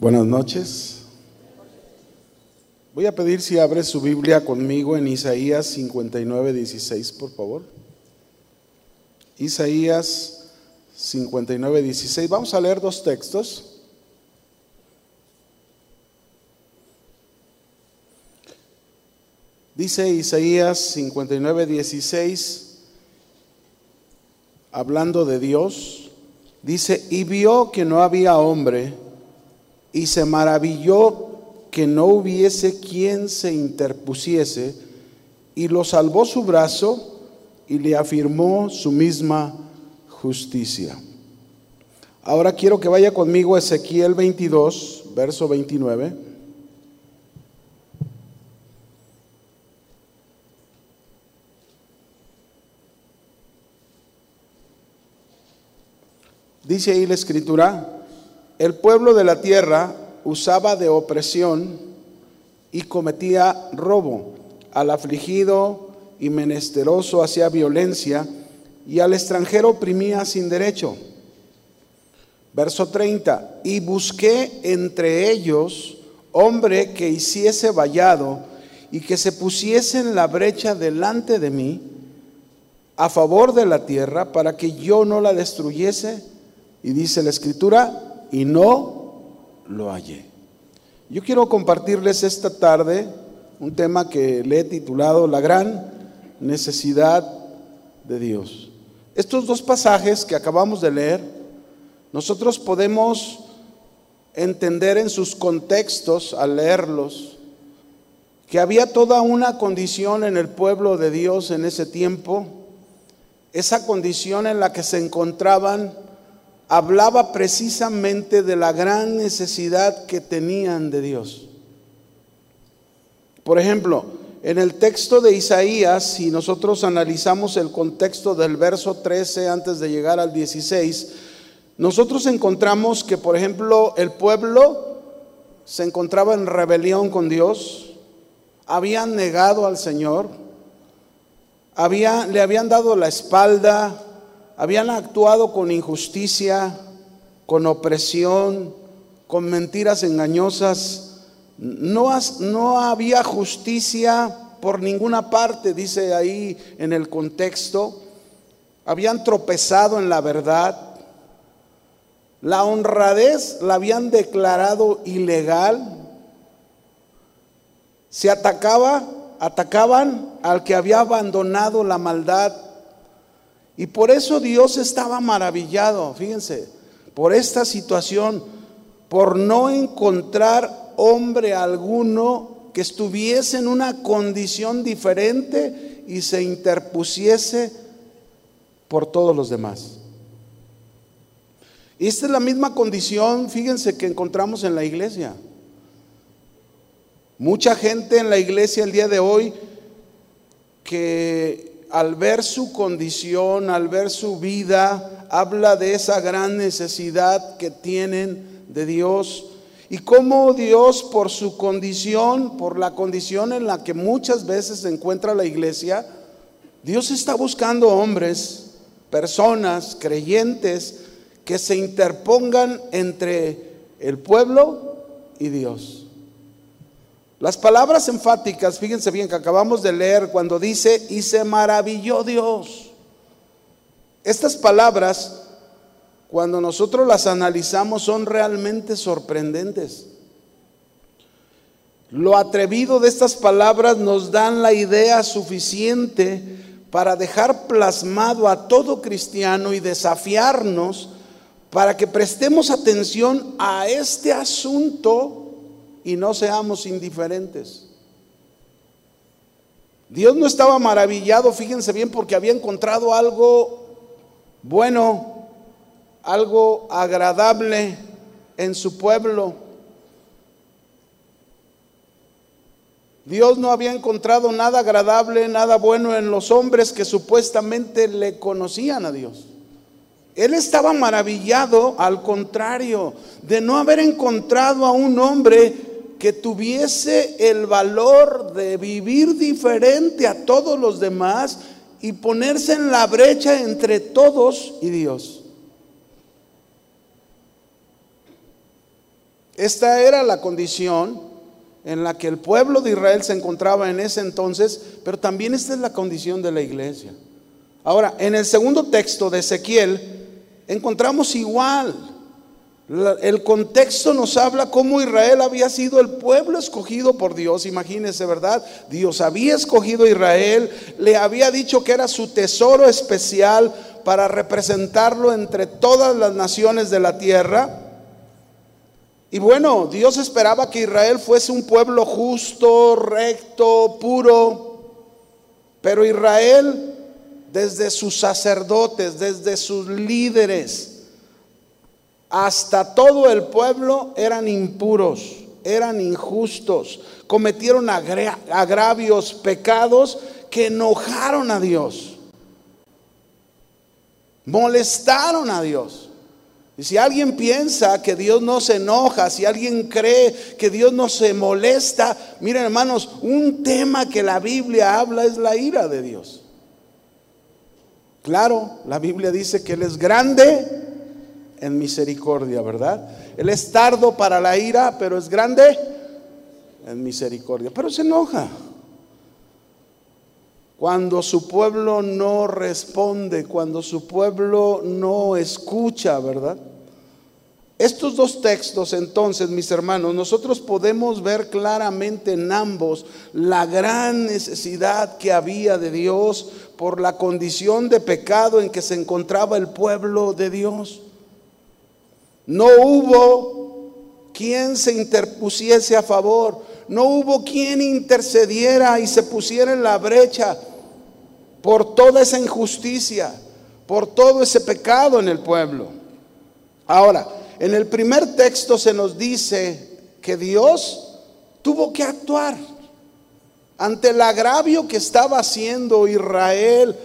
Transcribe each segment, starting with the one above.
Buenas noches. Voy a pedir si abre su Biblia conmigo en Isaías 59, 16, por favor. Isaías 59, 16. Vamos a leer dos textos. Dice Isaías 59, 16, hablando de Dios, dice, y vio que no había hombre y se maravilló que no hubiese quien se interpusiese, y lo salvó su brazo y le afirmó su misma justicia. Ahora quiero que vaya conmigo Ezequiel 22, verso 29. Dice ahí la escritura, el pueblo de la tierra usaba de opresión y cometía robo. Al afligido y menesteroso hacía violencia y al extranjero oprimía sin derecho. Verso 30. Y busqué entre ellos hombre que hiciese vallado y que se pusiese en la brecha delante de mí a favor de la tierra para que yo no la destruyese. Y dice la escritura, y no lo hallé. Yo quiero compartirles esta tarde un tema que le he titulado La gran necesidad de Dios. Estos dos pasajes que acabamos de leer, nosotros podemos entender en sus contextos al leerlos que había toda una condición en el pueblo de Dios en ese tiempo, esa condición en la que se encontraban hablaba precisamente de la gran necesidad que tenían de Dios. Por ejemplo, en el texto de Isaías, si nosotros analizamos el contexto del verso 13 antes de llegar al 16, nosotros encontramos que, por ejemplo, el pueblo se encontraba en rebelión con Dios, habían negado al Señor, le habían dado la espalda, habían actuado con injusticia, con opresión, con mentiras engañosas. No, no había justicia por ninguna parte, dice ahí en el contexto. Habían tropezado en la verdad. La honradez la habían declarado ilegal. Se atacaba, atacaban al que había abandonado la maldad y por eso Dios estaba maravillado, fíjense, por esta situación, por no encontrar hombre alguno que estuviese en una condición diferente y se interpusiese por todos los demás. Y esta es la misma condición, fíjense, que encontramos en la iglesia. Mucha gente en la iglesia el día de hoy que al ver su condición, al ver su vida, habla de esa gran necesidad que tienen de Dios y cómo Dios por su condición, por la condición en la que muchas veces se encuentra la iglesia, Dios está buscando hombres, personas, creyentes, que se interpongan entre el pueblo y Dios. Las palabras enfáticas, fíjense bien que acabamos de leer cuando dice, y se maravilló Dios. Estas palabras, cuando nosotros las analizamos, son realmente sorprendentes. Lo atrevido de estas palabras nos dan la idea suficiente para dejar plasmado a todo cristiano y desafiarnos para que prestemos atención a este asunto y no seamos indiferentes. Dios no estaba maravillado, fíjense bien, porque había encontrado algo bueno, algo agradable en su pueblo. Dios no había encontrado nada agradable, nada bueno en los hombres que supuestamente le conocían a Dios. Él estaba maravillado, al contrario, de no haber encontrado a un hombre que tuviese el valor de vivir diferente a todos los demás y ponerse en la brecha entre todos y Dios. Esta era la condición en la que el pueblo de Israel se encontraba en ese entonces, pero también esta es la condición de la iglesia. Ahora, en el segundo texto de Ezequiel encontramos igual. El contexto nos habla cómo Israel había sido el pueblo escogido por Dios, imagínense, ¿verdad? Dios había escogido a Israel, le había dicho que era su tesoro especial para representarlo entre todas las naciones de la tierra. Y bueno, Dios esperaba que Israel fuese un pueblo justo, recto, puro, pero Israel desde sus sacerdotes, desde sus líderes, hasta todo el pueblo eran impuros, eran injustos, cometieron agravios, pecados que enojaron a Dios, molestaron a Dios. Y si alguien piensa que Dios no se enoja, si alguien cree que Dios no se molesta, miren hermanos, un tema que la Biblia habla es la ira de Dios. Claro, la Biblia dice que Él es grande en misericordia, ¿verdad? Él es tardo para la ira, pero es grande en misericordia. Pero se enoja. Cuando su pueblo no responde, cuando su pueblo no escucha, ¿verdad? Estos dos textos, entonces, mis hermanos, nosotros podemos ver claramente en ambos la gran necesidad que había de Dios por la condición de pecado en que se encontraba el pueblo de Dios. No hubo quien se interpusiese a favor, no hubo quien intercediera y se pusiera en la brecha por toda esa injusticia, por todo ese pecado en el pueblo. Ahora, en el primer texto se nos dice que Dios tuvo que actuar ante el agravio que estaba haciendo Israel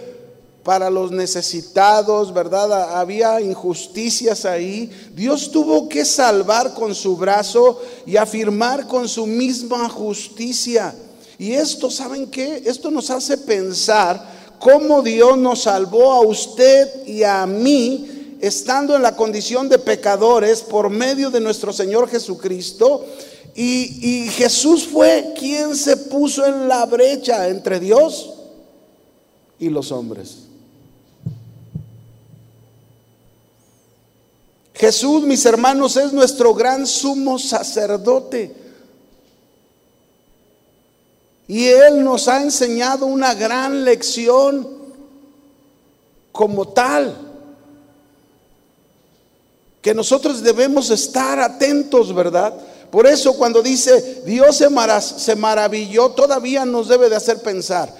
para los necesitados, ¿verdad? Había injusticias ahí. Dios tuvo que salvar con su brazo y afirmar con su misma justicia. Y esto, ¿saben qué? Esto nos hace pensar cómo Dios nos salvó a usted y a mí estando en la condición de pecadores por medio de nuestro Señor Jesucristo. Y, Jesús fue quien se puso en la brecha entre Dios y los hombres. Jesús, mis hermanos, es nuestro gran sumo sacerdote. Y Él nos ha enseñado una gran lección como tal que nosotros debemos estar atentos, ¿verdad? Por eso cuando dice Dios se, maravilló, todavía nos debe de hacer pensar.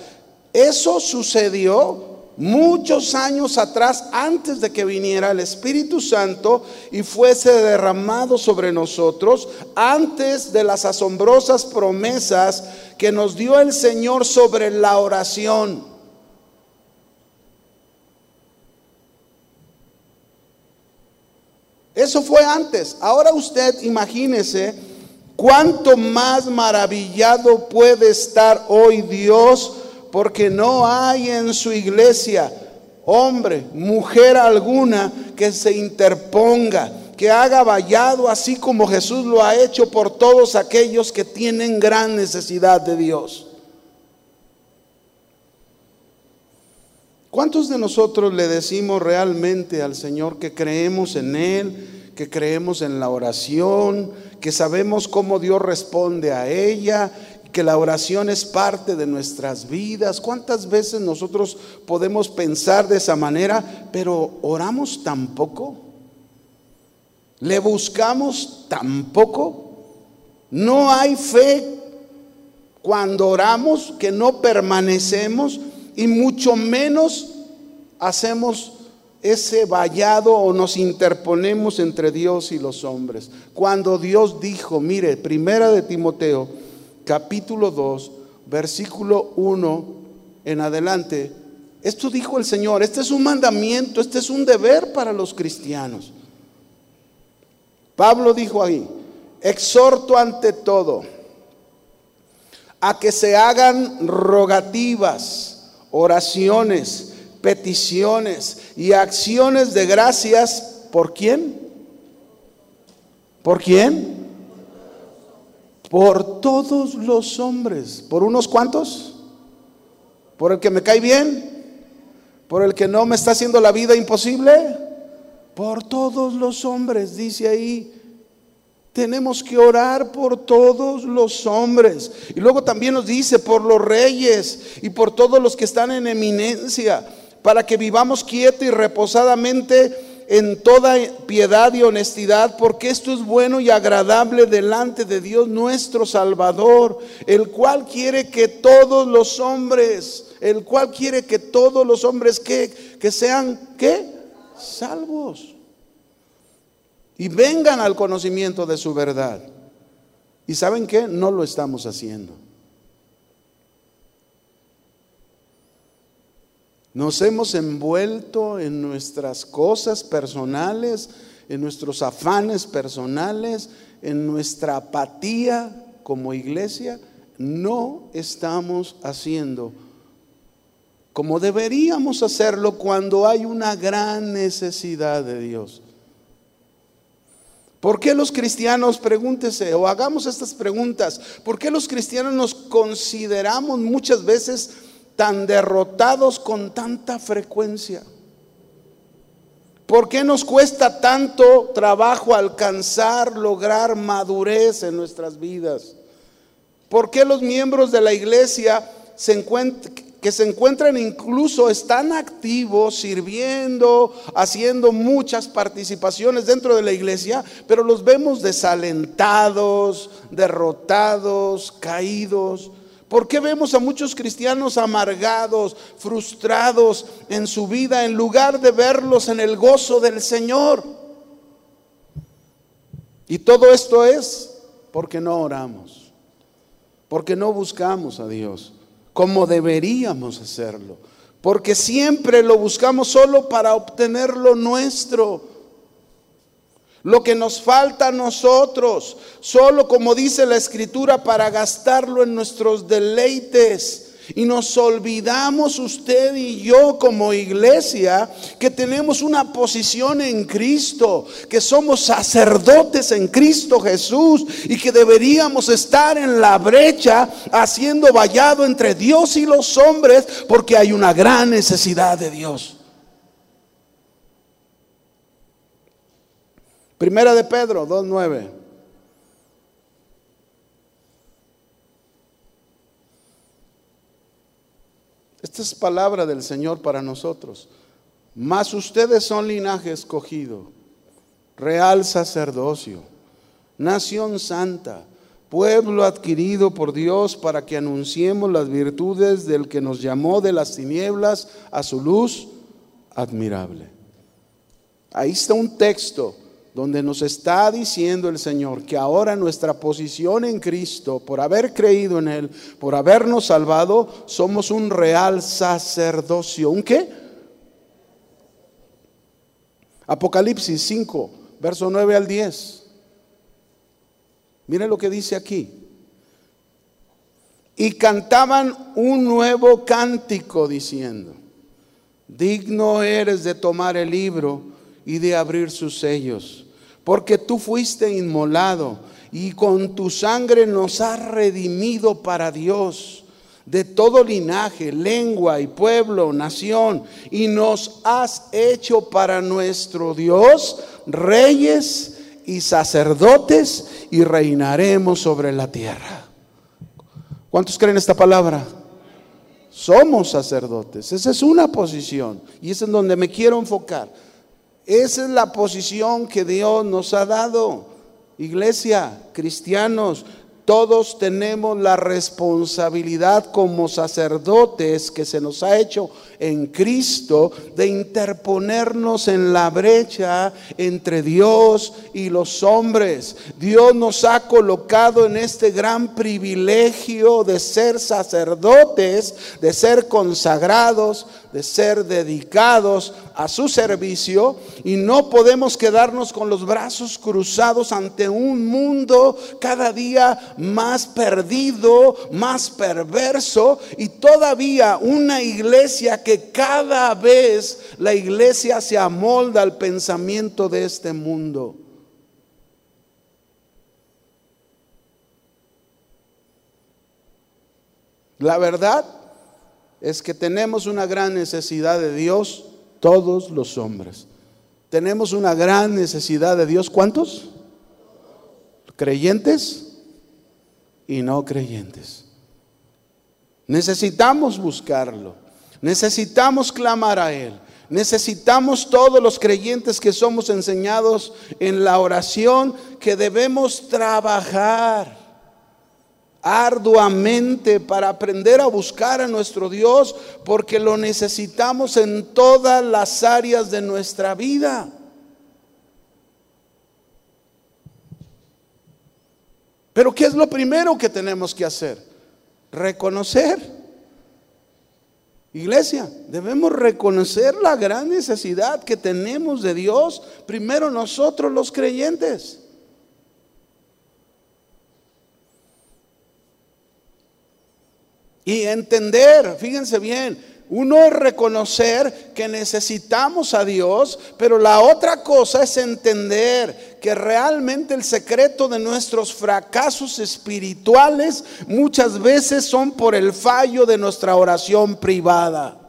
Eso sucedió muchos años atrás, antes de que viniera el Espíritu Santo y fuese derramado sobre nosotros, antes de las asombrosas promesas que nos dio el Señor sobre la oración. Eso fue antes. Ahora usted imagínese cuánto más maravillado puede estar hoy Dios porque no hay en su iglesia hombre, mujer alguna que se interponga, que haga vallado así como Jesús lo ha hecho por todos aquellos que tienen gran necesidad de Dios. ¿Cuántos de nosotros le decimos realmente al Señor que creemos en Él, que creemos en la oración, que sabemos cómo Dios responde a ella, que la oración es parte de nuestras vidas? ¿Cuántas veces nosotros podemos pensar de esa manera, pero oramos tampoco? ¿Le buscamos tampoco? No hay fe cuando oramos que no permanecemos y mucho menos hacemos ese vallado o nos interponemos entre Dios y los hombres. Cuando Dios dijo, mire, primera de Timoteo, capítulo 2, versículo 1 en adelante, esto dijo el Señor, este es un mandamiento, este es un deber para los cristianos. Pablo dijo ahí, exhorto ante todo a que se hagan rogativas oraciones, peticiones y acciones de gracias. ¿Por quién? ¿Por quién? Por todos los hombres. ¿Por unos cuantos? ¿Por el que me cae bien? ¿Por el que no me está haciendo la vida imposible? Por todos los hombres, dice ahí. Tenemos que orar por todos los hombres. Y luego también nos dice por los reyes y por todos los que están en eminencia, para que vivamos quieto y reposadamente en toda piedad y honestidad, porque esto es bueno y agradable delante de Dios nuestro Salvador, el cual quiere que todos los hombres, el cual quiere que todos los hombres que, que sean, ¿qué? Salvos y vengan al conocimiento de su verdad. ¿Y saben qué? No lo estamos haciendo. Nos hemos envuelto en nuestras cosas personales, en nuestros afanes personales, en nuestra apatía como iglesia. No estamos haciendo como deberíamos hacerlo cuando hay una gran necesidad de Dios. ¿Por qué los cristianos, pregúntese, o hagamos estas preguntas, ¿por qué los cristianos nos consideramos muchas veces tan derrotados con tanta frecuencia? ¿Por qué nos cuesta tanto trabajo alcanzar, lograr madurez en nuestras vidas? ¿Por qué los miembros de la iglesia que se encuentran incluso, están activos, sirviendo, haciendo muchas participaciones dentro de la iglesia, pero los vemos desalentados, derrotados, caídos. ¿Por qué vemos a muchos cristianos amargados, frustrados en su vida, en lugar de verlos en el gozo del Señor? Y todo esto es porque no oramos, porque no buscamos a Dios como deberíamos hacerlo, porque siempre lo buscamos solo para obtener lo nuestro. Lo que nos falta a nosotros, solo como dice la escritura, para gastarlo en nuestros deleites. Y nos olvidamos usted y yo como iglesia que tenemos una posición en Cristo, que somos sacerdotes en Cristo Jesús y que deberíamos estar en la brecha haciendo vallado entre Dios y los hombres porque hay una gran necesidad de Dios. Primera de Pedro 2.9. Esta es palabra del Señor para nosotros. Mas ustedes son linaje escogido, real sacerdocio, nación santa, pueblo adquirido por Dios para que anunciemos las virtudes del que nos llamó de las tinieblas a su luz admirable. Ahí está un texto donde nos está diciendo el Señor que ahora nuestra posición en Cristo, por haber creído en Él, por habernos salvado, somos un real sacerdocio. ¿Un qué? Apocalipsis 5, verso 9 al 10. Miren lo que dice aquí. Y cantaban un nuevo cántico diciendo, digno eres de tomar el libro y de abrir sus sellos porque tú fuiste inmolado y con tu sangre nos has redimido para Dios de todo linaje, lengua y pueblo, nación, y nos has hecho para nuestro Dios reyes y sacerdotes y reinaremos sobre la tierra. ¿Cuántos creen esta palabra? Somos sacerdotes, esa es una posición y es en donde me quiero enfocar. Esa es la posición que Dios nos ha dado. Iglesia, cristianos, todos tenemos la responsabilidad como sacerdotes que se nos ha hecho en Cristo de interponernos en la brecha entre Dios y los hombres. Dios nos ha colocado en este gran privilegio de ser sacerdotes, de ser consagrados, de ser dedicados a su servicio y no podemos quedarnos con los brazos cruzados ante un mundo cada día más perdido, más perverso y todavía una iglesia que cada vez la iglesia se amolda al pensamiento de este mundo. La verdad es que tenemos una gran necesidad de Dios, todos los hombres. Tenemos una gran necesidad de Dios. ¿Cuántos? Creyentes y no creyentes. Necesitamos buscarlo. Necesitamos clamar a Él. Necesitamos todos los creyentes que somos enseñados en la oración que debemos trabajar arduamente para aprender a buscar a nuestro Dios porque lo necesitamos en todas las áreas de nuestra vida. Pero ¿qué es lo primero que tenemos que hacer? Reconocer Iglesia, debemos reconocer la gran necesidad que tenemos de Dios, primero nosotros los creyentes. Y entender, fíjense bien, uno es reconocer que necesitamos a Dios, pero la otra cosa es entender que realmente el secreto de nuestros fracasos espirituales muchas veces son por el fallo de nuestra oración privada.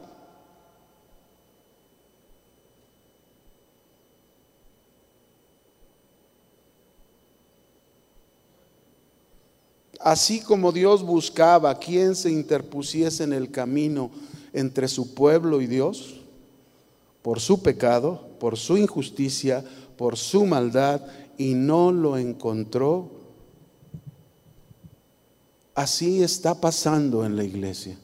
Así como Dios buscaba quien se interpusiese en el camino entre su pueblo y Dios por su pecado, por su injusticia, por su maldad y no lo encontró. Así está pasando en la iglesia.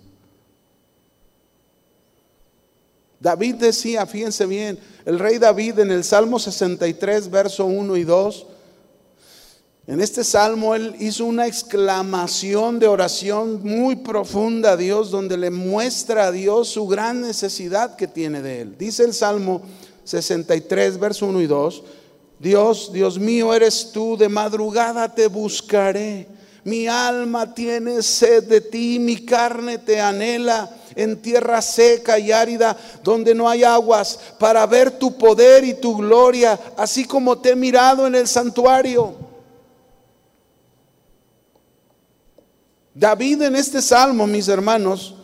David decía, fíjense bien, el rey David en el Salmo 63, verso 1 y 2, en este salmo él hizo una exclamación de oración muy profunda a Dios, donde le muestra a Dios su gran necesidad que tiene de él. Dice el Salmo 63, verso 1 y 2, Dios, Dios mío eres tú, de madrugada te buscaré. Mi alma tiene sed de ti, mi carne te anhela en tierra seca y árida, donde no hay aguas, para ver tu poder y tu gloria, así como te he mirado en el santuario. David en este salmo, mis hermanos,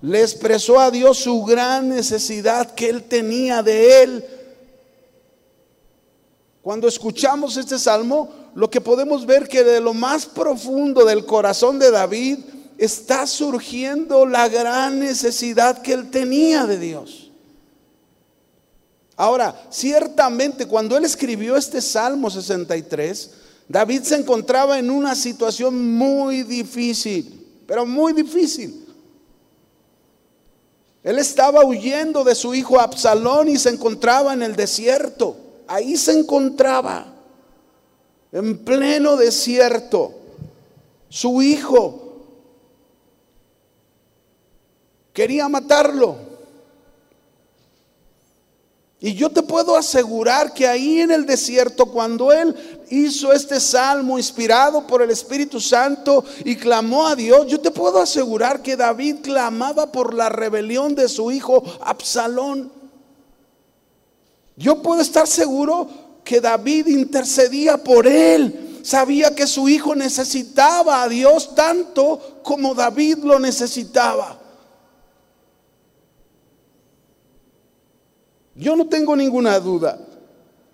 le expresó a Dios su gran necesidad que él tenía de él. Cuando escuchamos este salmo, lo que podemos ver que de lo más profundo del corazón de David está surgiendo la gran necesidad que él tenía de Dios. Ahora, ciertamente cuando él escribió este Salmo 63, David se encontraba en una situación muy difícil, pero muy difícil. Él estaba huyendo de su hijo Absalón y se encontraba en el desierto. Ahí se encontraba, en pleno desierto. Su hijo quería matarlo. Y yo te puedo asegurar que ahí en el desierto, cuando él hizo este salmo inspirado por el Espíritu Santo y clamó a Dios, yo te puedo asegurar que David clamaba por la rebelión de su hijo Absalón. Yo puedo estar seguro que David intercedía por él. Sabía que su hijo necesitaba a Dios tanto como David lo necesitaba. Yo no tengo ninguna duda.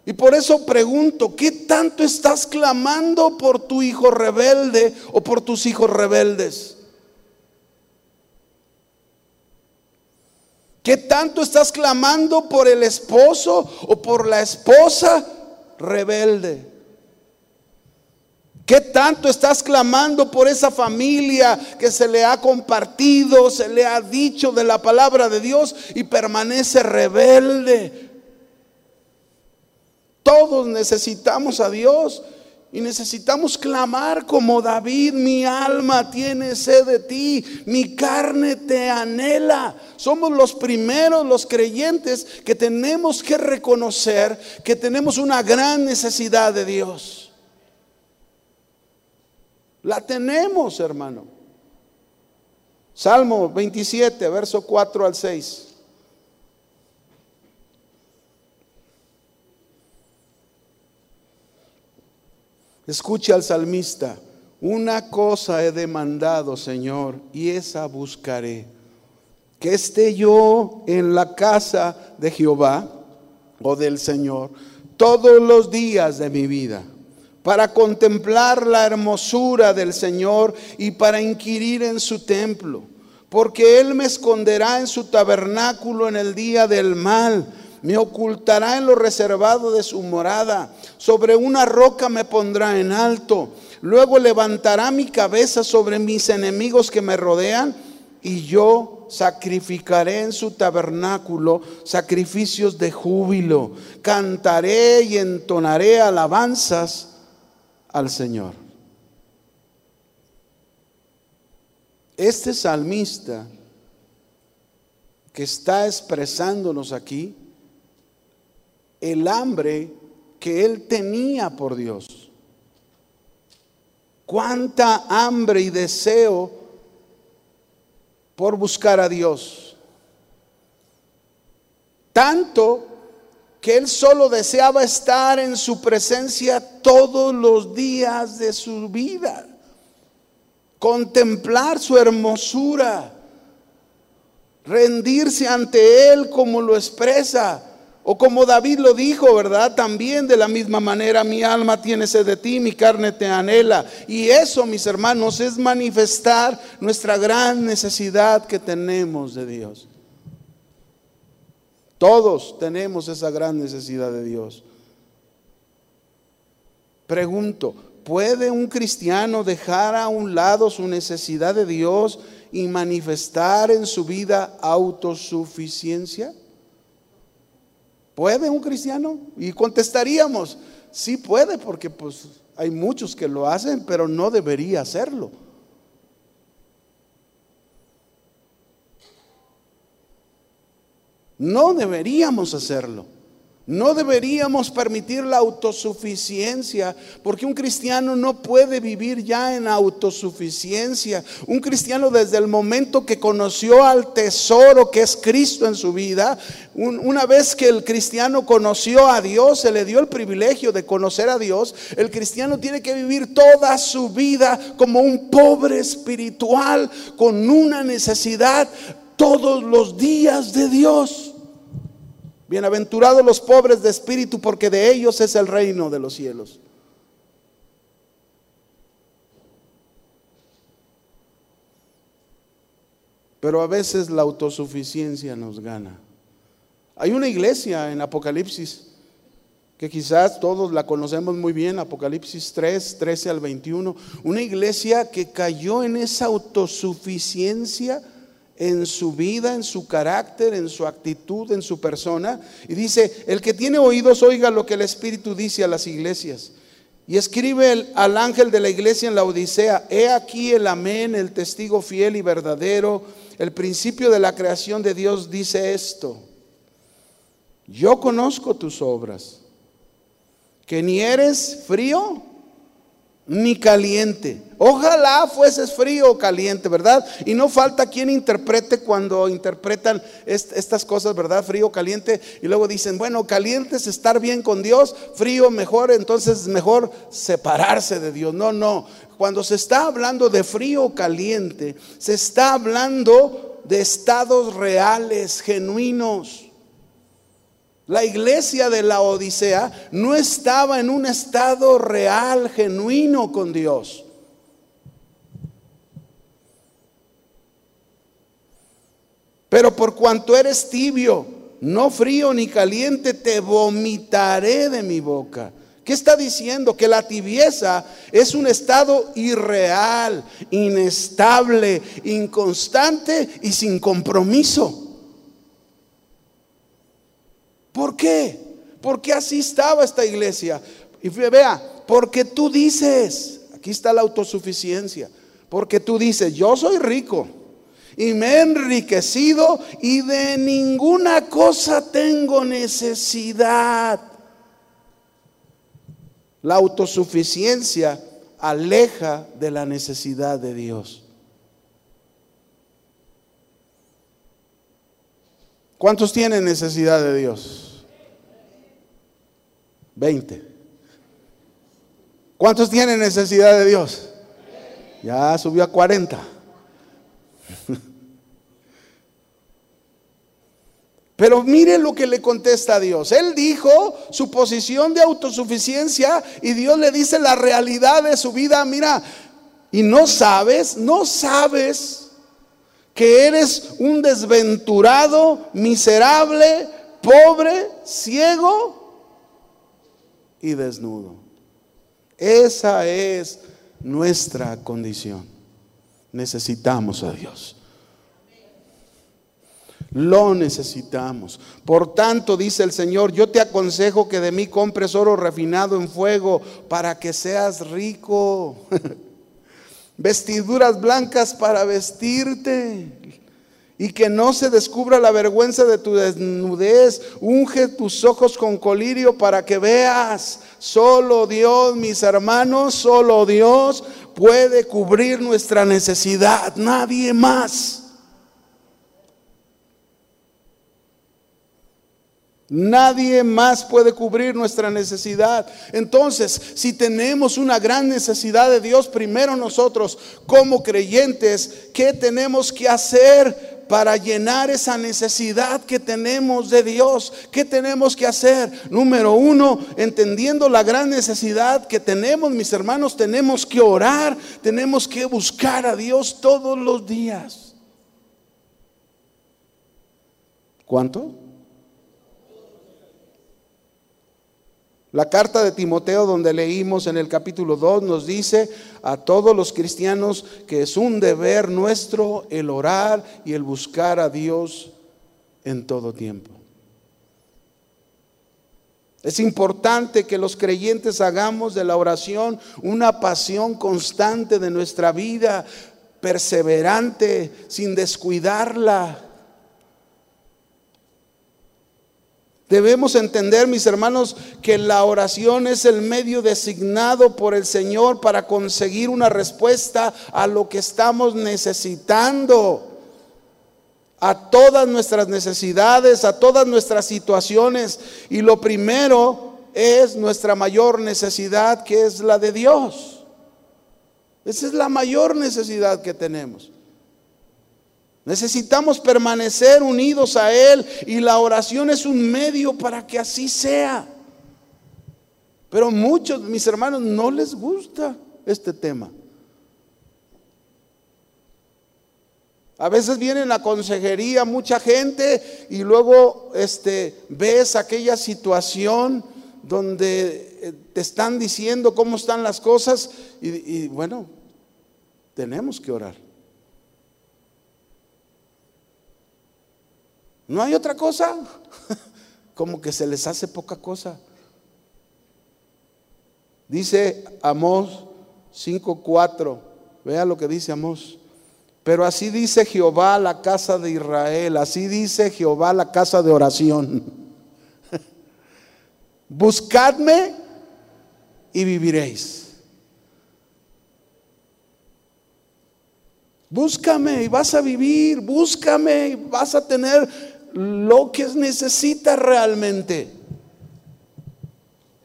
Y por eso pregunto, ¿qué tanto estás clamando por tu hijo rebelde o por tus hijos rebeldes? ¿Qué tanto estás clamando por el esposo o por la esposa rebelde? ¿Qué tanto estás clamando por esa familia que se le ha compartido, se le ha dicho de la palabra de Dios y permanece rebelde? Todos necesitamos a Dios y necesitamos clamar como David, mi alma tiene sed de ti, mi carne te anhela. Somos los primeros, los creyentes, que tenemos que reconocer que tenemos una gran necesidad de Dios. La tenemos, hermano. Salmo 27, verso 4 al 6. Escuche al salmista. una cosa he demandado, Señor, y esa buscaré, que esté yo en la casa de Jehová o del Señor todos los días de mi vida, para contemplar la hermosura del Señor y para inquirir en su templo, porque Él me esconderá en su tabernáculo en el día del mal, me ocultará en lo reservado de su morada, sobre una roca me pondrá en alto, luego levantará mi cabeza sobre mis enemigos que me rodean, y yo sacrificaré en su tabernáculo sacrificios de júbilo, cantaré y entonaré alabanzas al Señor. Este salmista que está expresándonos aquí, el hambre que él tenía por Dios. Cuánta hambre y deseo por buscar a Dios. Tanto que él solo deseaba estar en su presencia todos los días de su vida, contemplar su hermosura, rendirse ante él como lo expresa o como David lo dijo, ¿verdad? También de la misma manera mi alma tiene sed de ti, mi carne te anhela. Y eso, mis hermanos, es manifestar nuestra gran necesidad que tenemos de Dios. Todos tenemos esa gran necesidad de Dios. Pregunto, ¿puede un cristiano dejar a un lado su necesidad de Dios y manifestar en su vida autosuficiencia? ¿Puede un cristiano? Y contestaríamos, sí puede, porque pues hay muchos que lo hacen, pero no debería hacerlo. No deberíamos hacerlo. No deberíamos permitir la autosuficiencia, porque un cristiano no puede vivir ya en autosuficiencia. Un cristiano desde el momento que conoció al tesoro que es Cristo en su vida, una vez que el cristiano conoció a Dios, se le dio el privilegio de conocer a Dios, el cristiano tiene que vivir toda su vida como un pobre espiritual, con una necesidad todos los días de Dios. Bienaventurados los pobres de espíritu, porque de ellos es el reino de los cielos. Pero a veces la autosuficiencia nos gana. Hay una iglesia en Apocalipsis que quizás todos la conocemos muy bien, Apocalipsis 3, 13 al 21, una iglesia que cayó en esa autosuficiencia en su vida, en su carácter, en su actitud, en su persona. Y dice, el que tiene oídos oiga lo que el Espíritu dice a las iglesias. Y escribe al ángel de la iglesia en la Odisea, he aquí el amén, el testigo fiel y verdadero, el principio de la creación de Dios dice esto. Yo conozco tus obras, que ni eres frío ni caliente. Ojalá fueses frío o caliente, ¿verdad? Y no falta quien interprete cuando interpretan estas cosas, ¿verdad? Frío o caliente. Y luego dicen, bueno, caliente es estar bien con Dios, frío mejor, entonces mejor separarse de Dios. No, no. Cuando se está hablando de frío o caliente, se está hablando de estados reales, genuinos. La iglesia de la Odisea no estaba en un estado real, genuino con Dios. Pero por cuanto eres tibio, no frío ni caliente, te vomitaré de mi boca. ¿Qué está diciendo? Que la tibieza es un estado irreal, inestable, inconstante y sin compromiso. ¿Por qué? Porque así estaba esta iglesia. Y vea, porque tú dices, aquí está la autosuficiencia, porque tú dices, yo soy rico y me he enriquecido y de ninguna cosa tengo necesidad. La autosuficiencia aleja de la necesidad de Dios. ¿Cuántos tienen necesidad de Dios? 20. ¿Cuántos tienen necesidad de Dios? Ya subió a 40. Pero mire lo que le contesta a Dios. Él dijo su posición de autosuficiencia y Dios le dice la realidad de su vida. Mira, y no sabes, no sabes que eres un desventurado, miserable, pobre, ciego y desnudo. Esa es nuestra condición. Necesitamos a Dios. Lo necesitamos. Por tanto, dice el Señor, yo te aconsejo que de mí compres oro refinado en fuego para que seas rico. Vestiduras blancas para vestirte y que no se descubra la vergüenza de tu desnudez. Unge tus ojos con colirio para que veas. Solo Dios, mis hermanos, solo Dios puede cubrir nuestra necesidad, nadie más. Nadie más puede cubrir nuestra necesidad. Entonces, si tenemos una gran necesidad de Dios, primero nosotros como creyentes, ¿qué tenemos que hacer para llenar esa necesidad que tenemos de Dios? ¿Qué tenemos que hacer? Número uno, entendiendo la gran necesidad que tenemos, mis hermanos, tenemos que orar, tenemos que buscar a Dios todos los días. ¿Cuánto? La carta de Timoteo donde leímos en el capítulo 2 nos dice a todos los cristianos que es un deber nuestro el orar y el buscar a Dios en todo tiempo. Es importante que los creyentes hagamos de la oración una pasión constante de nuestra vida, perseverante, sin descuidarla. Debemos entender, mis hermanos, que la oración es el medio designado por el Señor para conseguir una respuesta a lo que estamos necesitando, a todas nuestras necesidades, a todas nuestras situaciones. Y lo primero es nuestra mayor necesidad, que es la de Dios. Esa es la mayor necesidad que tenemos. Necesitamos permanecer unidos a Él y la oración es un medio para que así sea. Pero muchos, mis hermanos, no les gusta este tema. A veces viene en la consejería mucha gente y luego este, ves aquella situación donde eh, te están diciendo cómo están las cosas y bueno, tenemos que orar. ¿No hay otra cosa? Como que se les hace poca cosa. Dice Amós 5:4. Vea lo que dice Amós. Pero así dice Jehová la casa de Israel, así dice Jehová la casa de oración. Buscadme y viviréis. Búscame y vas a vivir, búscame y vas a tener lo que necesita realmente.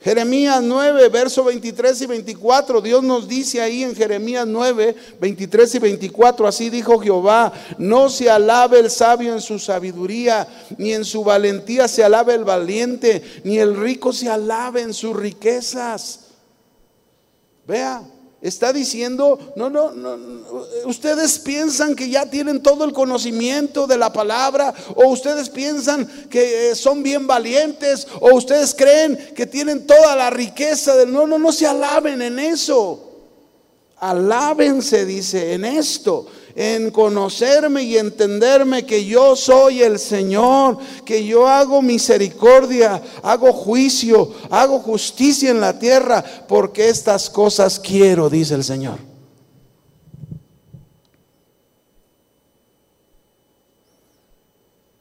Jeremías 9, verso 23 y 24, Dios nos dice ahí en Jeremías 9, 23 y 24, así dijo Jehová, no se alabe el sabio en su sabiduría, ni en su valentía se alabe el valiente, ni el rico se alabe en sus riquezas. Vea, Está diciendo, no, no, no, ustedes piensan que ya tienen todo el conocimiento de la palabra, o ustedes piensan que eh, son bien valientes, o ustedes creen que tienen toda la riqueza del... No, no, no se alaben en eso. Alábense, dice, en esto en conocerme y entenderme que yo soy el Señor, que yo hago misericordia, hago juicio, hago justicia en la tierra, porque estas cosas quiero, dice el Señor.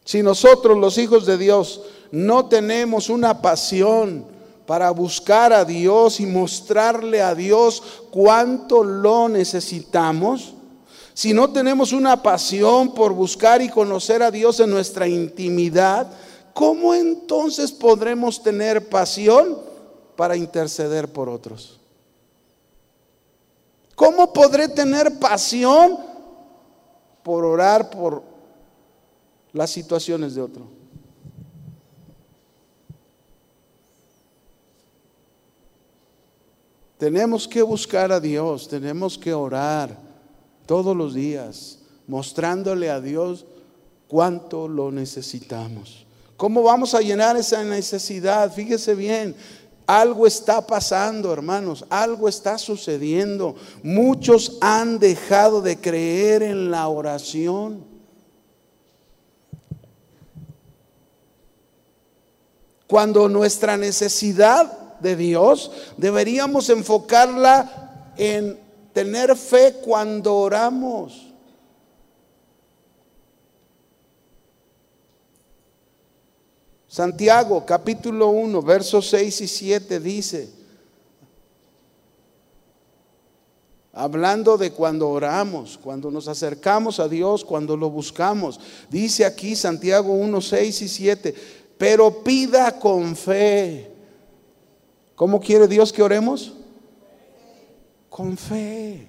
Si nosotros los hijos de Dios no tenemos una pasión para buscar a Dios y mostrarle a Dios cuánto lo necesitamos, si no tenemos una pasión por buscar y conocer a Dios en nuestra intimidad, ¿cómo entonces podremos tener pasión para interceder por otros? ¿Cómo podré tener pasión por orar por las situaciones de otro? Tenemos que buscar a Dios, tenemos que orar todos los días, mostrándole a Dios cuánto lo necesitamos. ¿Cómo vamos a llenar esa necesidad? Fíjese bien, algo está pasando, hermanos, algo está sucediendo. Muchos han dejado de creer en la oración. Cuando nuestra necesidad de Dios, deberíamos enfocarla en tener fe cuando oramos. Santiago capítulo 1, versos 6 y 7 dice, hablando de cuando oramos, cuando nos acercamos a Dios, cuando lo buscamos, dice aquí Santiago 1, 6 y 7, pero pida con fe ¿Cómo quiere Dios que oremos? Con fe.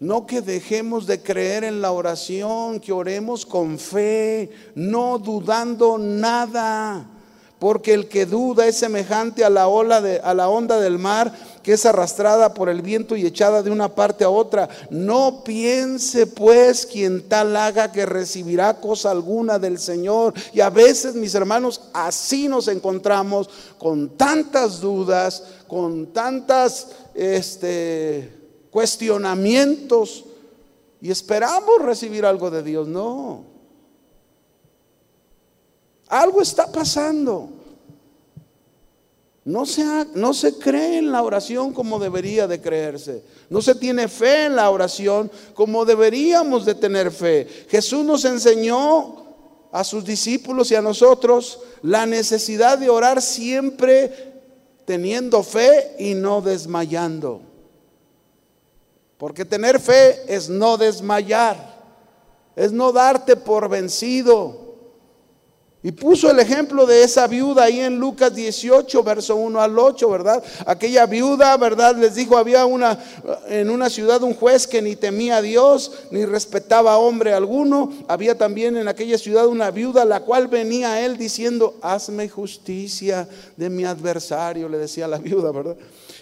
No que dejemos de creer en la oración, que oremos con fe, no dudando nada porque el que duda es semejante a la ola de, a la onda del mar que es arrastrada por el viento y echada de una parte a otra. No piense pues quien tal haga que recibirá cosa alguna del Señor. Y a veces, mis hermanos, así nos encontramos con tantas dudas, con tantas este, cuestionamientos y esperamos recibir algo de Dios. No. Algo está pasando. No se, no se, cree en la oración como debería de creerse. No se tiene fe en la oración como deberíamos de tener fe. Jesús nos enseñó a sus discípulos y a nosotros la necesidad de orar siempre teniendo fe y no desmayando. Porque tener fe es no desmayar, es no darte por vencido. Y puso el ejemplo de esa viuda ahí en Lucas 18, verso 1 al 8, ¿verdad? Aquella viuda, ¿verdad? Les dijo, había una en una ciudad un juez que ni temía a Dios, ni respetaba a hombre alguno. Había también en aquella ciudad una viuda, la cual venía a él diciendo, hazme justicia de mi adversario, le decía la viuda, ¿verdad?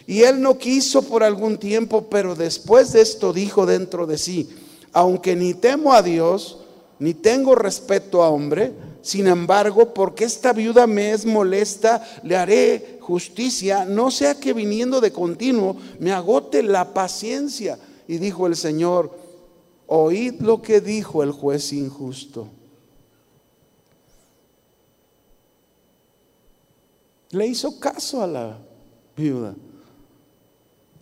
Y él no quiso por algún tiempo, pero después de esto dijo dentro de sí, aunque ni temo a Dios, ni tengo respeto a hombre, sin embargo, porque esta viuda me es molesta, le haré justicia, no sea que viniendo de continuo me agote la paciencia. Y dijo el Señor, oíd lo que dijo el juez injusto. Le hizo caso a la viuda.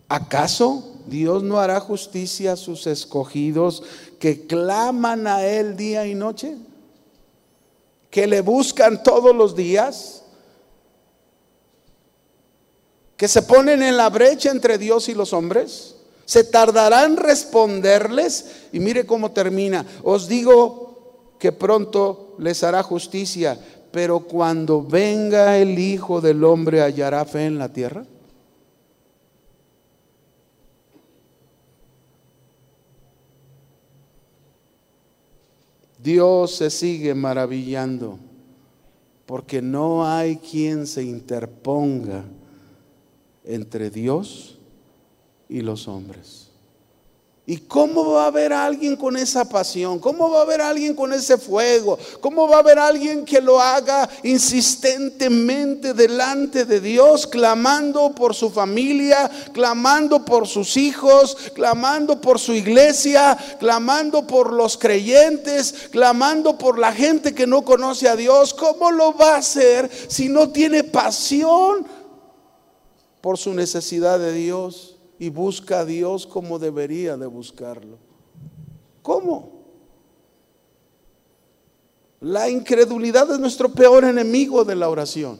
¿Acaso Dios no hará justicia a sus escogidos que claman a Él día y noche? Que le buscan todos los días, que se ponen en la brecha entre Dios y los hombres, se tardarán responderles y mire cómo termina. Os digo que pronto les hará justicia, pero cuando venga el Hijo del Hombre hallará fe en la tierra. Dios se sigue maravillando porque no hay quien se interponga entre Dios y los hombres. ¿Y cómo va a haber alguien con esa pasión? ¿Cómo va a haber alguien con ese fuego? ¿Cómo va a haber alguien que lo haga insistentemente delante de Dios, clamando por su familia, clamando por sus hijos, clamando por su iglesia, clamando por los creyentes, clamando por la gente que no conoce a Dios? ¿Cómo lo va a hacer si no tiene pasión por su necesidad de Dios? Y busca a Dios como debería de buscarlo. ¿Cómo? La incredulidad es nuestro peor enemigo de la oración.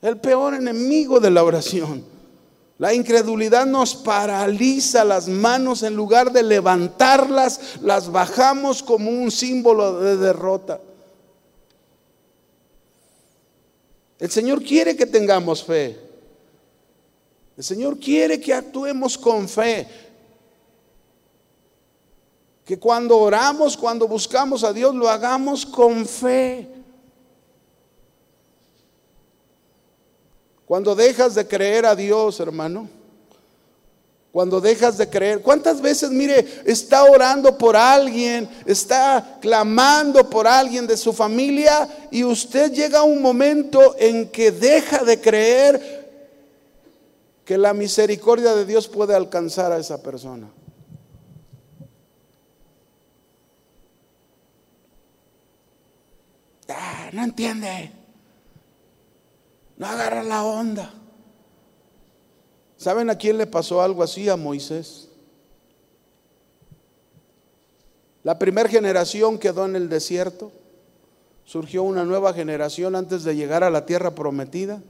El peor enemigo de la oración. La incredulidad nos paraliza las manos en lugar de levantarlas, las bajamos como un símbolo de derrota. El Señor quiere que tengamos fe. El Señor quiere que actuemos con fe. Que cuando oramos, cuando buscamos a Dios, lo hagamos con fe. Cuando dejas de creer a Dios, hermano, cuando dejas de creer, ¿cuántas veces, mire, está orando por alguien, está clamando por alguien de su familia y usted llega a un momento en que deja de creer que la misericordia de Dios puede alcanzar a esa persona? Ah, no entiende. No agarra la onda. ¿Saben a quién le pasó algo así? A Moisés. La primera generación quedó en el desierto. Surgió una nueva generación antes de llegar a la tierra prometida.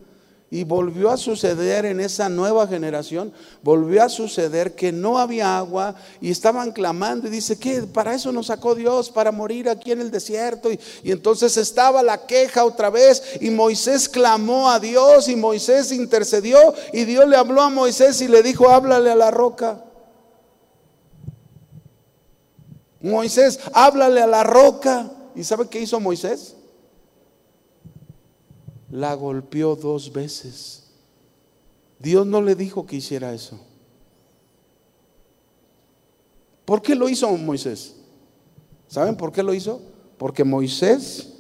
Y volvió a suceder en esa nueva generación, volvió a suceder que no había agua y estaban clamando y dice, que Para eso nos sacó Dios, para morir aquí en el desierto. Y, y, entonces estaba la queja otra vez y Moisés clamó a Dios y Moisés intercedió y Dios le habló a Moisés y le dijo, háblale a la roca. Moisés, háblale a la roca. ¿Y sabe qué hizo Moisés? La golpeó dos veces. Dios no le dijo que hiciera eso. ¿Por qué lo hizo Moisés? ¿Saben por qué lo hizo? Porque Moisés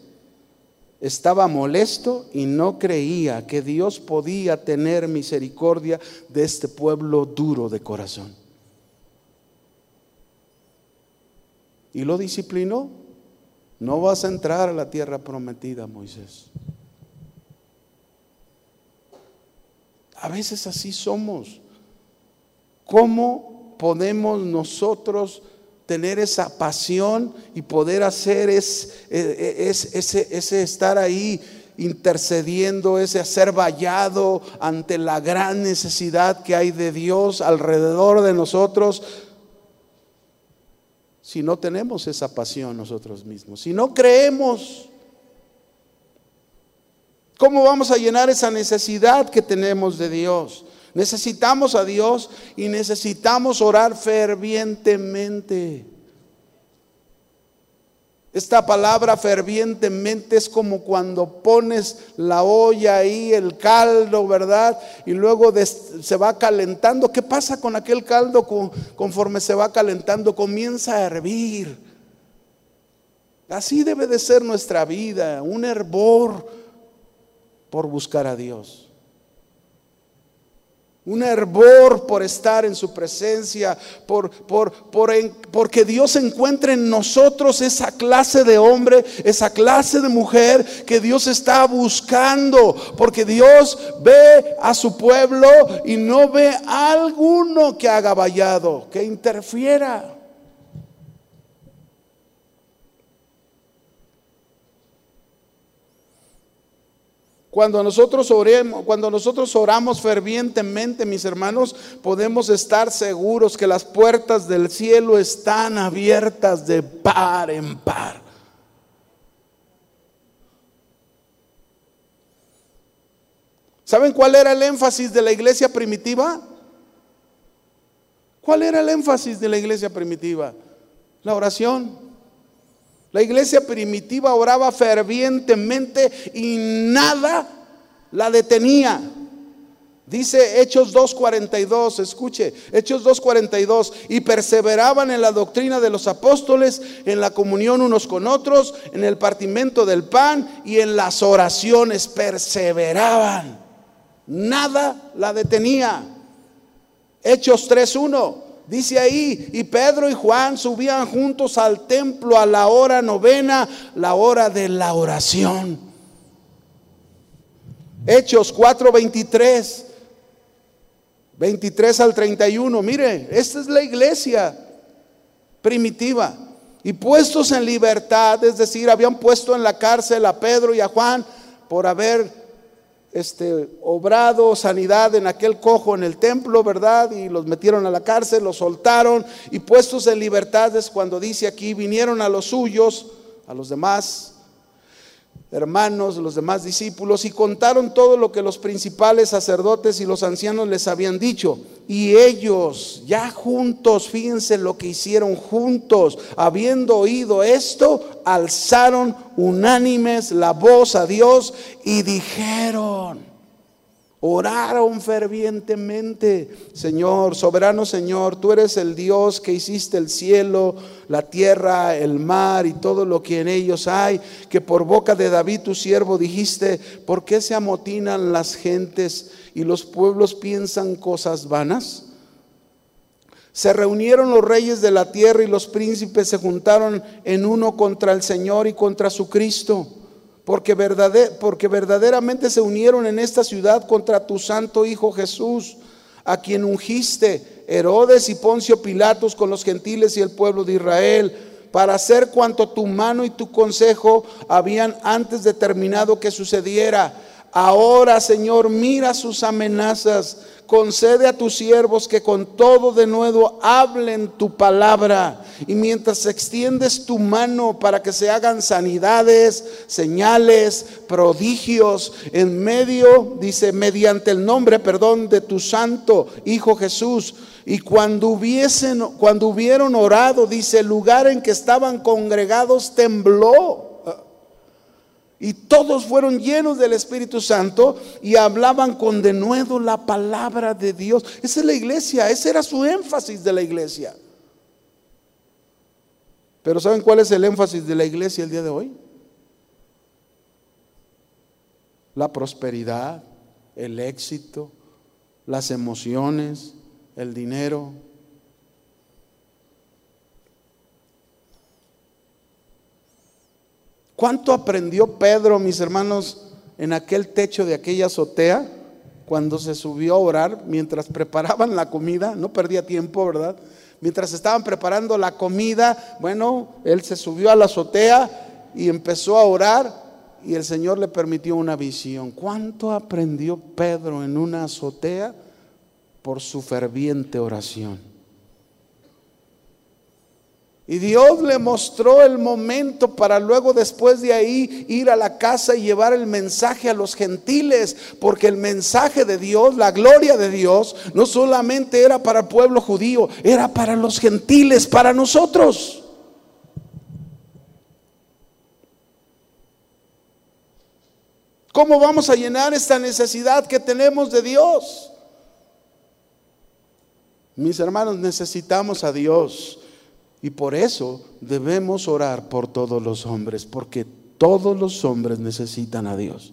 estaba molesto y no creía que Dios podía tener misericordia de este pueblo duro de corazón. Y lo disciplinó. No vas a entrar a la tierra prometida, Moisés. A veces así somos. ¿Cómo podemos nosotros tener esa pasión y poder hacer es, ese, ese estar ahí intercediendo, ese hacer vallado ante la gran necesidad que hay de Dios alrededor de nosotros? Si no tenemos esa pasión nosotros mismos, si no creemos ¿Cómo vamos a llenar esa necesidad que tenemos de Dios? Necesitamos a Dios y necesitamos orar fervientemente. Esta palabra fervientemente es como cuando pones la olla ahí, el caldo, ¿verdad? Y luego se va calentando. ¿Qué pasa con aquel caldo conforme se va calentando? Comienza a hervir. Así debe de ser nuestra vida, un hervor por buscar a Dios. Un hervor por estar en su presencia, por, por, por porque Dios encuentre en nosotros esa clase de hombre, esa clase de mujer que Dios está buscando, porque Dios ve a su pueblo y no ve a alguno que haga vallado, que interfiera. Cuando nosotros oremos, cuando nosotros oramos fervientemente, mis hermanos, podemos estar seguros que las puertas del cielo están abiertas de par en par. ¿Saben cuál era el énfasis de la iglesia primitiva? ¿Cuál era el énfasis de la iglesia primitiva? La oración. La iglesia primitiva oraba fervientemente y nada la detenía. Dice Hechos 2.42, escuche, Hechos 2.42, y perseveraban en la doctrina de los apóstoles, en la comunión unos con otros, en el partimento del pan y en las oraciones, perseveraban. Nada la detenía. Hechos 3.1, Dice ahí, y Pedro y Juan subían juntos al templo a la hora novena, la hora de la oración. Hechos 4:23, 23 al 31. Mire, esta es la iglesia primitiva. Y puestos en libertad, es decir, habían puesto en la cárcel a Pedro y a Juan por haber este, obrado sanidad en aquel cojo en el templo, ¿verdad? Y los metieron a la cárcel, los soltaron y puestos en libertad es cuando dice aquí, vinieron a los suyos, a los demás, hermanos, los demás discípulos, y contaron todo lo que los principales sacerdotes y los ancianos les habían dicho. Y ellos, ya juntos, fíjense lo que hicieron juntos, habiendo oído esto, alzaron unánimes la voz a Dios y dijeron, Oraron fervientemente, Señor, soberano Señor, tú eres el Dios que hiciste el cielo, la tierra, el mar y todo lo que en ellos hay, que por boca de David tu siervo dijiste, ¿por qué se amotinan las gentes y los pueblos piensan cosas vanas? Se reunieron los reyes de la tierra y los príncipes se juntaron en uno contra el Señor y contra su Cristo porque, porque verdaderamente se unieron en esta ciudad contra tu santo Hijo Jesús, a quien ungiste Herodes y Poncio Pilatos con los gentiles y el pueblo de Israel, para hacer cuanto tu mano y tu consejo habían antes determinado que sucediera. Ahora, Señor, mira sus amenazas concede a tus siervos que con todo de nuevo hablen tu palabra. Y mientras extiendes tu mano para que se hagan sanidades, señales, prodigios, en medio, dice, mediante el nombre, perdón, de tu santo Hijo Jesús. Y cuando hubiesen, cuando hubieron orado, dice, el lugar en que estaban congregados tembló y todos fueron llenos del Espíritu Santo y hablaban con denuedo la palabra de Dios. Esa es la iglesia, ese era su énfasis de la iglesia. Pero ¿saben cuál es el énfasis de la iglesia el día de hoy? La prosperidad, el éxito, las emociones, el dinero, ¿Cuánto aprendió Pedro, mis hermanos, en aquel techo de aquella azotea cuando se subió a orar mientras preparaban la comida? No perdía tiempo, ¿verdad? Mientras estaban preparando la comida, bueno, él se subió a la azotea y empezó a orar y el Señor le permitió una visión. ¿Cuánto aprendió Pedro en una azotea por su ferviente oración? Y Dios le mostró el momento para luego después de ahí ir a la casa y llevar el mensaje a los gentiles, porque el mensaje de Dios, la gloria de Dios, no solamente era para el pueblo judío, era para los gentiles, para nosotros. ¿Cómo vamos a llenar esta necesidad que tenemos de Dios? Mis hermanos, necesitamos a Dios. Y por eso debemos orar por todos los hombres, porque todos los hombres necesitan a Dios.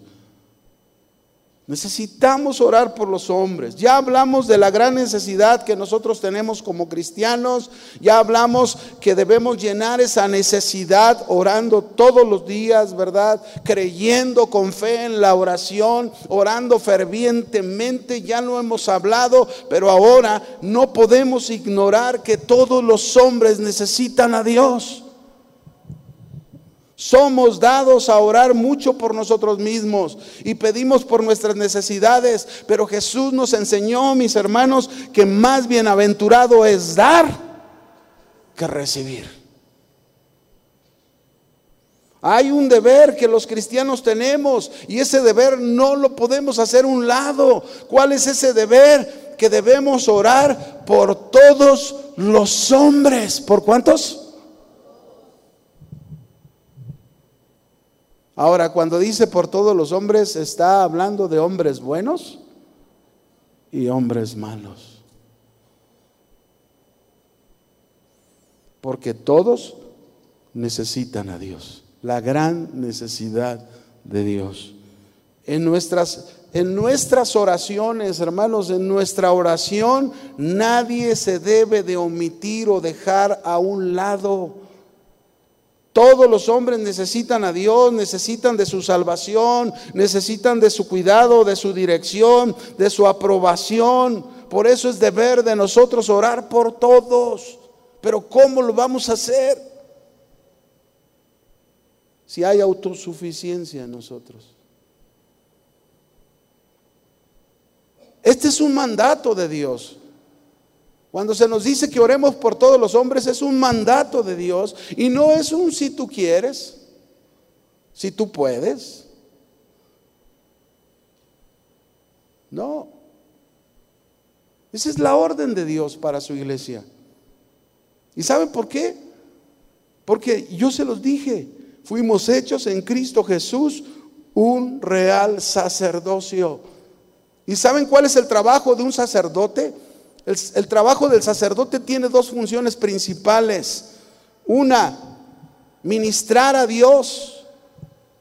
Necesitamos orar por los hombres. Ya hablamos de la gran necesidad que nosotros tenemos como cristianos. Ya hablamos que debemos llenar esa necesidad orando todos los días, ¿verdad? Creyendo con fe en la oración, orando fervientemente. Ya lo hemos hablado, pero ahora no podemos ignorar que todos los hombres necesitan a Dios. Somos dados a orar mucho por nosotros mismos y pedimos por nuestras necesidades, pero Jesús nos enseñó, mis hermanos, que más bienaventurado es dar que recibir. Hay un deber que los cristianos tenemos y ese deber no lo podemos hacer un lado. ¿Cuál es ese deber? Que debemos orar por todos los hombres. ¿Por cuántos? Ahora, cuando dice por todos los hombres, está hablando de hombres buenos y hombres malos. Porque todos necesitan a Dios, la gran necesidad de Dios. En nuestras, en nuestras oraciones, hermanos, en nuestra oración, nadie se debe de omitir o dejar a un lado todos los hombres necesitan a Dios, necesitan de su salvación, necesitan de su cuidado, de su dirección, de su aprobación. Por eso es deber de nosotros orar por todos. Pero ¿cómo lo vamos a hacer? Si hay autosuficiencia en nosotros. Este es un mandato de Dios. Cuando se nos dice que oremos por todos los hombres es un mandato de Dios y no es un si tú quieres. Si tú puedes. No. Esa es la orden de Dios para su iglesia. ¿Y saben por qué? Porque yo se los dije, fuimos hechos en Cristo Jesús un real sacerdocio. ¿Y saben cuál es el trabajo de un sacerdote? El, trabajo del sacerdote tiene dos funciones principales. Una, ministrar a Dios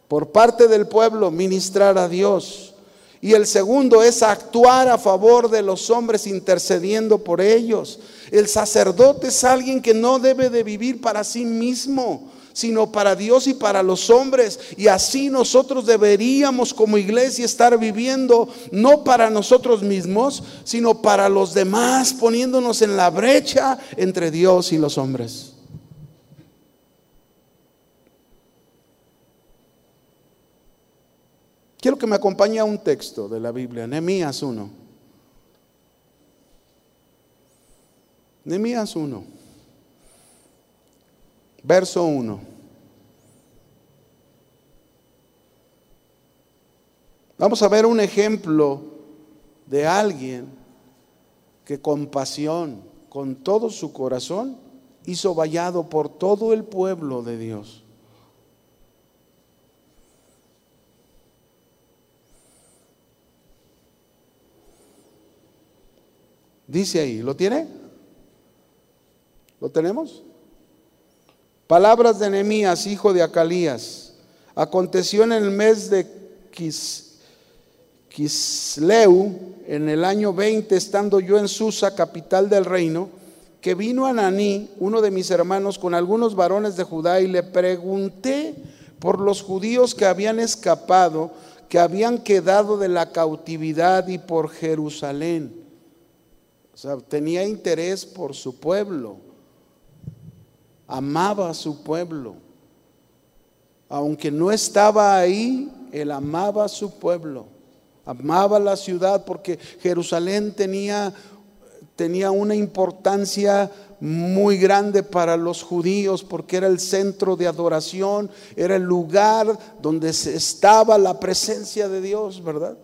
por parte del pueblo, ministrar a Dios. Y el segundo es actuar a favor de los hombres intercediendo por ellos. El sacerdote es alguien que no debe de vivir para sí mismo, sino para Dios y para los hombres. Y así nosotros deberíamos como iglesia estar viviendo, no para nosotros mismos, sino para los demás, poniéndonos en la brecha entre Dios y los hombres. Quiero que me acompañe a un texto de la Biblia, Nehemías 1. Nehemías 1, verso 1. Vamos a ver un ejemplo de alguien que con pasión, con todo su corazón, hizo vallado por todo el pueblo de Dios. Dice ahí, ¿lo tiene? ¿Lo tenemos? Palabras de Nehemías, hijo de Acalías. Aconteció en el mes de Kisleu, en el año 20, estando yo en Susa, capital del reino, que vino Ananí, uno de mis hermanos, con algunos varones de Judá, y le pregunté por los judíos que habían escapado, que habían quedado de la cautividad y por Jerusalén. O sea, tenía interés por su pueblo. Amaba a su pueblo. Aunque no estaba ahí, él amaba a su pueblo. Amaba la ciudad porque Jerusalén tenía, tenía una importancia muy grande para los judíos porque era el centro de adoración, era el lugar donde estaba la presencia de Dios, ¿verdad?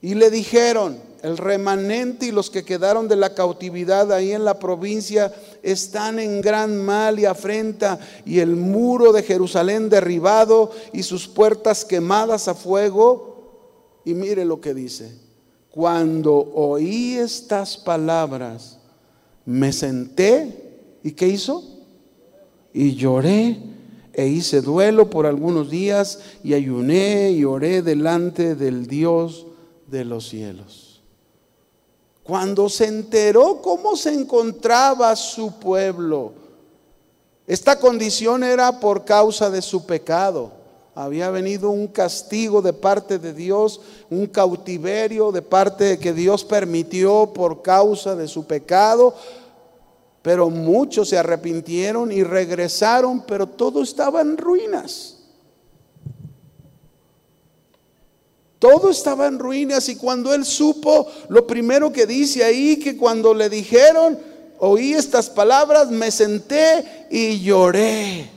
Y le dijeron, el remanente y los que quedaron de la cautividad ahí en la provincia están en gran mal y afrenta y el muro de Jerusalén derribado y sus puertas quemadas a fuego. Y mire lo que dice, cuando oí estas palabras, me senté y ¿qué hizo? Y lloré e hice duelo por algunos días y ayuné y oré delante del Dios de los cielos. Cuando se enteró cómo se encontraba su pueblo, esta condición era por causa de su pecado. Había venido un castigo de parte de Dios, un cautiverio de parte de que Dios permitió por causa de su pecado. Pero muchos se arrepintieron y regresaron, pero todo estaba en ruinas. Todo estaba en ruinas y cuando él supo, lo primero que dice ahí, que cuando le dijeron, oí estas palabras, me senté y lloré.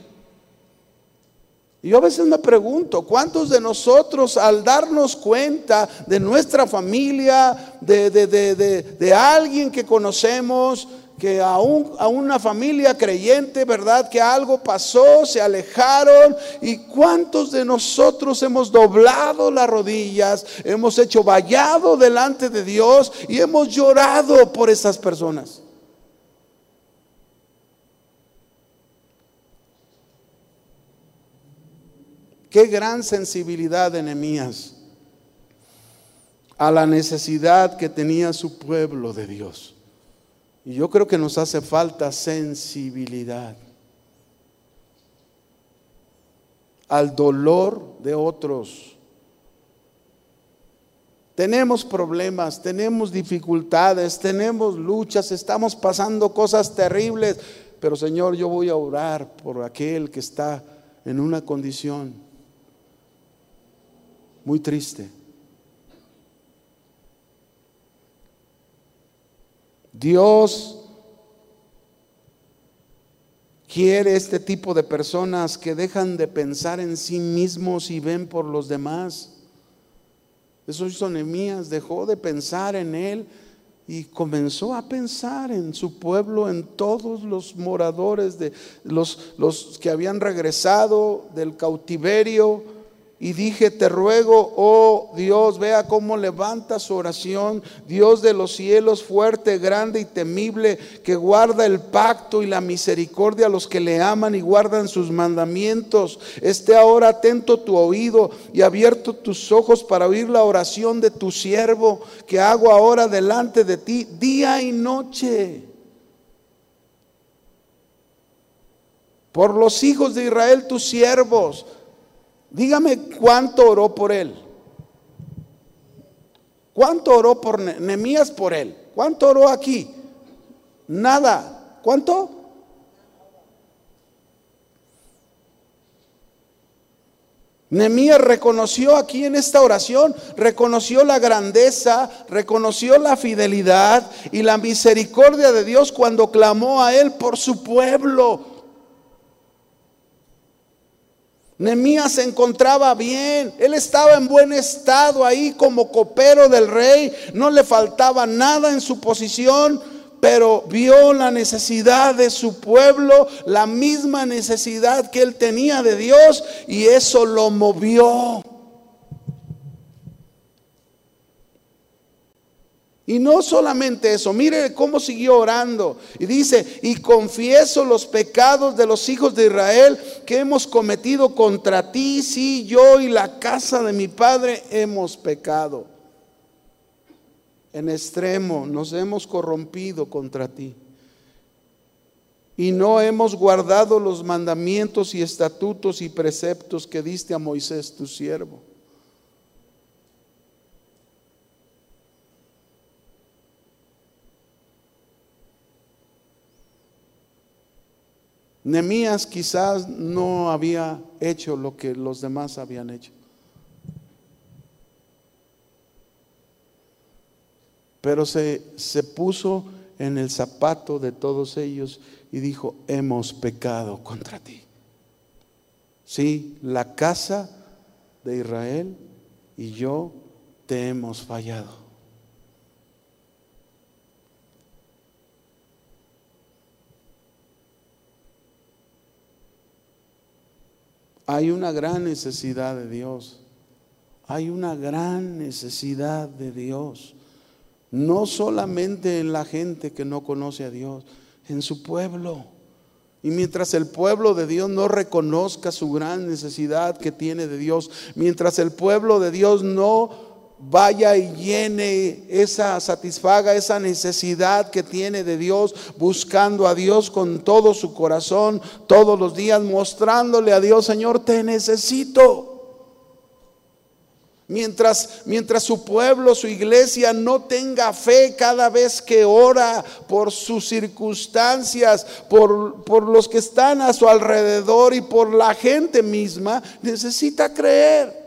Yo a veces me pregunto, ¿cuántos de nosotros al darnos cuenta de nuestra familia, de, de alguien que conocemos, que a, una familia creyente, ¿verdad? Que algo pasó, se alejaron. ¿Y cuántos de nosotros hemos doblado las rodillas, hemos hecho vallado delante de Dios y hemos llorado por esas personas? Qué gran sensibilidad de Nehemías a la necesidad que tenía su pueblo de Dios. Y yo creo que nos hace falta sensibilidad al dolor de otros. Tenemos problemas, tenemos dificultades, tenemos luchas, estamos pasando cosas terribles, pero Señor, yo voy a orar por aquel que está en una condición muy triste. Dios quiere este tipo de personas que dejan de pensar en sí mismos y ven por los demás. Eso hizo Nehemías, dejó de pensar en él y comenzó a pensar en su pueblo, en todos los moradores de los, los que habían regresado del cautiverio y dije, te ruego, oh Dios, vea cómo levanta su oración, Dios de los cielos, fuerte, grande y temible, que guarda el pacto y la misericordia a los que le aman y guardan sus mandamientos. Esté ahora atento tu oído y abierto tus ojos para oír la oración de tu siervo que hago ahora delante de ti, día y noche. Por los hijos de Israel, tus siervos Dígame cuánto oró por él. ¿Cuánto oró por Nemías por él? ¿Cuánto oró aquí? Nada. ¿Cuánto? Nemías reconoció aquí en esta oración, reconoció la grandeza, reconoció la fidelidad y la misericordia de Dios cuando clamó a él por su pueblo. Nemías se encontraba bien, él estaba en buen estado ahí como copero del rey, no le faltaba nada en su posición, pero vio la necesidad de su pueblo, la misma necesidad que él tenía de Dios, y eso lo movió. Y no solamente eso, mire cómo siguió orando. Y dice, y confieso los pecados de los hijos de Israel que hemos cometido contra ti, sí, yo y la casa de mi padre hemos pecado. En extremo nos hemos corrompido contra ti. Y no hemos guardado los mandamientos y estatutos y preceptos que diste a Moisés tu siervo. Nemías quizás no había hecho lo que los demás habían hecho. Pero se, se puso en el zapato de todos ellos y dijo, hemos pecado contra ti. Sí, la casa de Israel y yo te hemos fallado. Hay una gran necesidad de Dios. Hay una gran necesidad de Dios. No solamente en la gente que no conoce a Dios, en su pueblo. Y mientras el pueblo de Dios no reconozca su gran necesidad que tiene de Dios, mientras el pueblo de Dios no vaya y llene esa, satisfaga esa necesidad que tiene de Dios, buscando a Dios con todo su corazón, todos los días, mostrándole a Dios, Señor, te necesito. Mientras, mientras su pueblo, su iglesia no tenga fe cada vez que ora por sus circunstancias, por, por los que están a su alrededor y por la gente misma, necesita creer.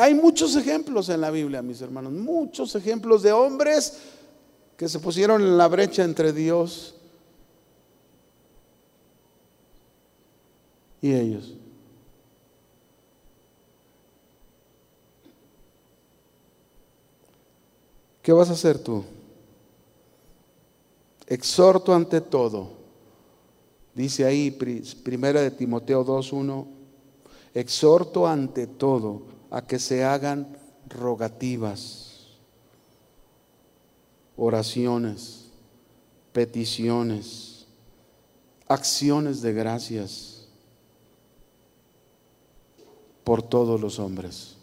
Hay muchos ejemplos en la Biblia, mis hermanos, muchos ejemplos de hombres que se pusieron en la brecha entre Dios y ellos. ¿Qué vas a hacer tú? Exhorto ante todo. Dice ahí, primera de Timoteo 2.1, exhorto ante todo a que se hagan rogativas, oraciones, peticiones, acciones de gracias por todos los hombres.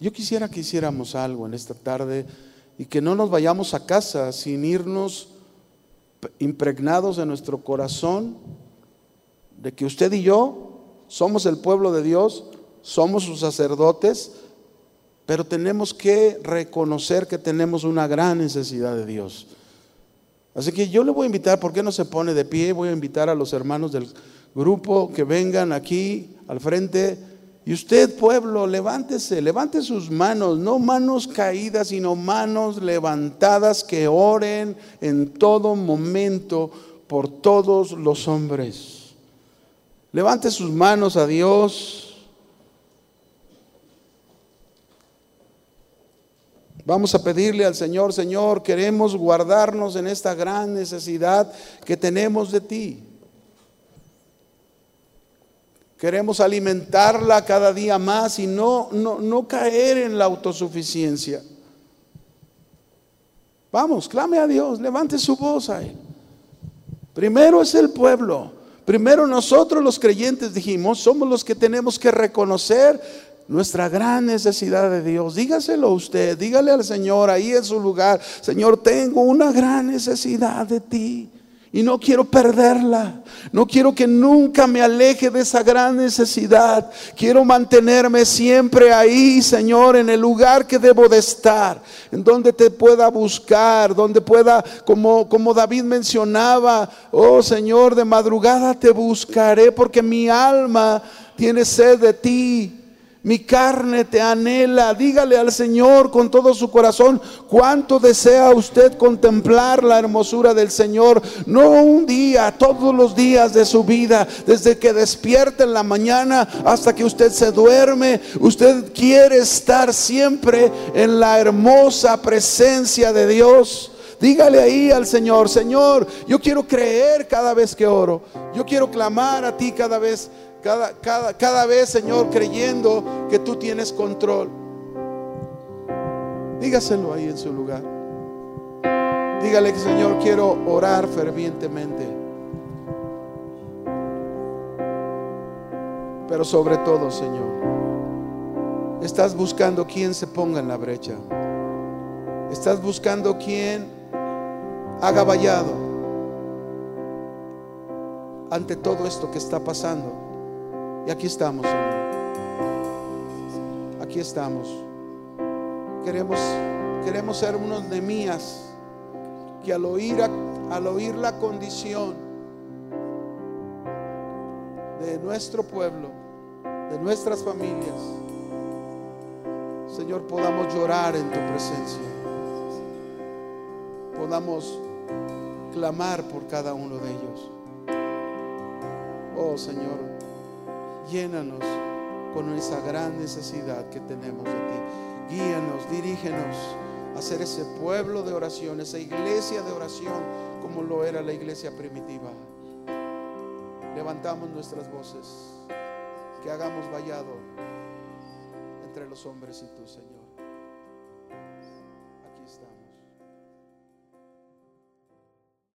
Yo quisiera que hiciéramos algo en esta tarde y que no nos vayamos a casa sin irnos impregnados en nuestro corazón de que usted y yo somos el pueblo de Dios, somos sus sacerdotes, pero tenemos que reconocer que tenemos una gran necesidad de Dios. Así que yo le voy a invitar, ¿por qué no se pone de pie? Voy a invitar a los hermanos del grupo que vengan aquí al frente Y usted, pueblo, levántese, levante sus manos, no manos caídas, sino manos levantadas que oren en todo momento por todos los hombres. Levante sus manos a Dios. Vamos a pedirle al Señor, Señor, queremos guardarnos en esta gran necesidad que tenemos de ti. Queremos alimentarla cada día más y no, no, no caer en la autosuficiencia. Vamos, clame a Dios, levante su voz a Él. Primero es el pueblo. Primero nosotros los creyentes dijimos, somos los que tenemos que reconocer nuestra gran necesidad de Dios. Dígaselo usted, dígale al Señor ahí en su lugar, Señor, tengo una gran necesidad de ti. Y no quiero perderla. No quiero que nunca me aleje de esa gran necesidad. Quiero mantenerme siempre ahí, Señor, en el lugar que debo de estar. En donde te pueda buscar, donde pueda, como, como David mencionaba, oh Señor, de madrugada te buscaré porque mi alma tiene sed de ti. Mi carne te anhela. Dígale al Señor con todo su corazón cuánto desea usted contemplar la hermosura del Señor. No un día, todos los días de su vida, desde que despierta en la mañana hasta que usted se duerme. Usted quiere estar siempre en la hermosa presencia de Dios. Dígale ahí al Señor, Señor, yo quiero creer cada vez que oro. Yo quiero clamar a ti cada vez cada, cada, cada vez, Señor, creyendo que tú tienes control. Dígaselo ahí en su lugar. Dígale que, Señor, quiero orar fervientemente. Pero sobre todo, Señor, estás buscando quien se ponga en la brecha. Estás buscando quien haga vallado ante todo esto que está pasando. Y aquí estamos, Señor. Aquí estamos. Queremos, queremos ser unos mías que al oír, al oír la condición de nuestro pueblo, de nuestras familias, Señor, podamos llorar en tu presencia. Podamos clamar por cada uno de ellos. Oh Señor, llénanos con esa gran necesidad que tenemos de ti. Guíanos, dirígenos a ser ese pueblo de oración, esa iglesia de oración como lo era la iglesia primitiva. Levantamos nuestras voces, que hagamos vallado entre los hombres y tú, Señor.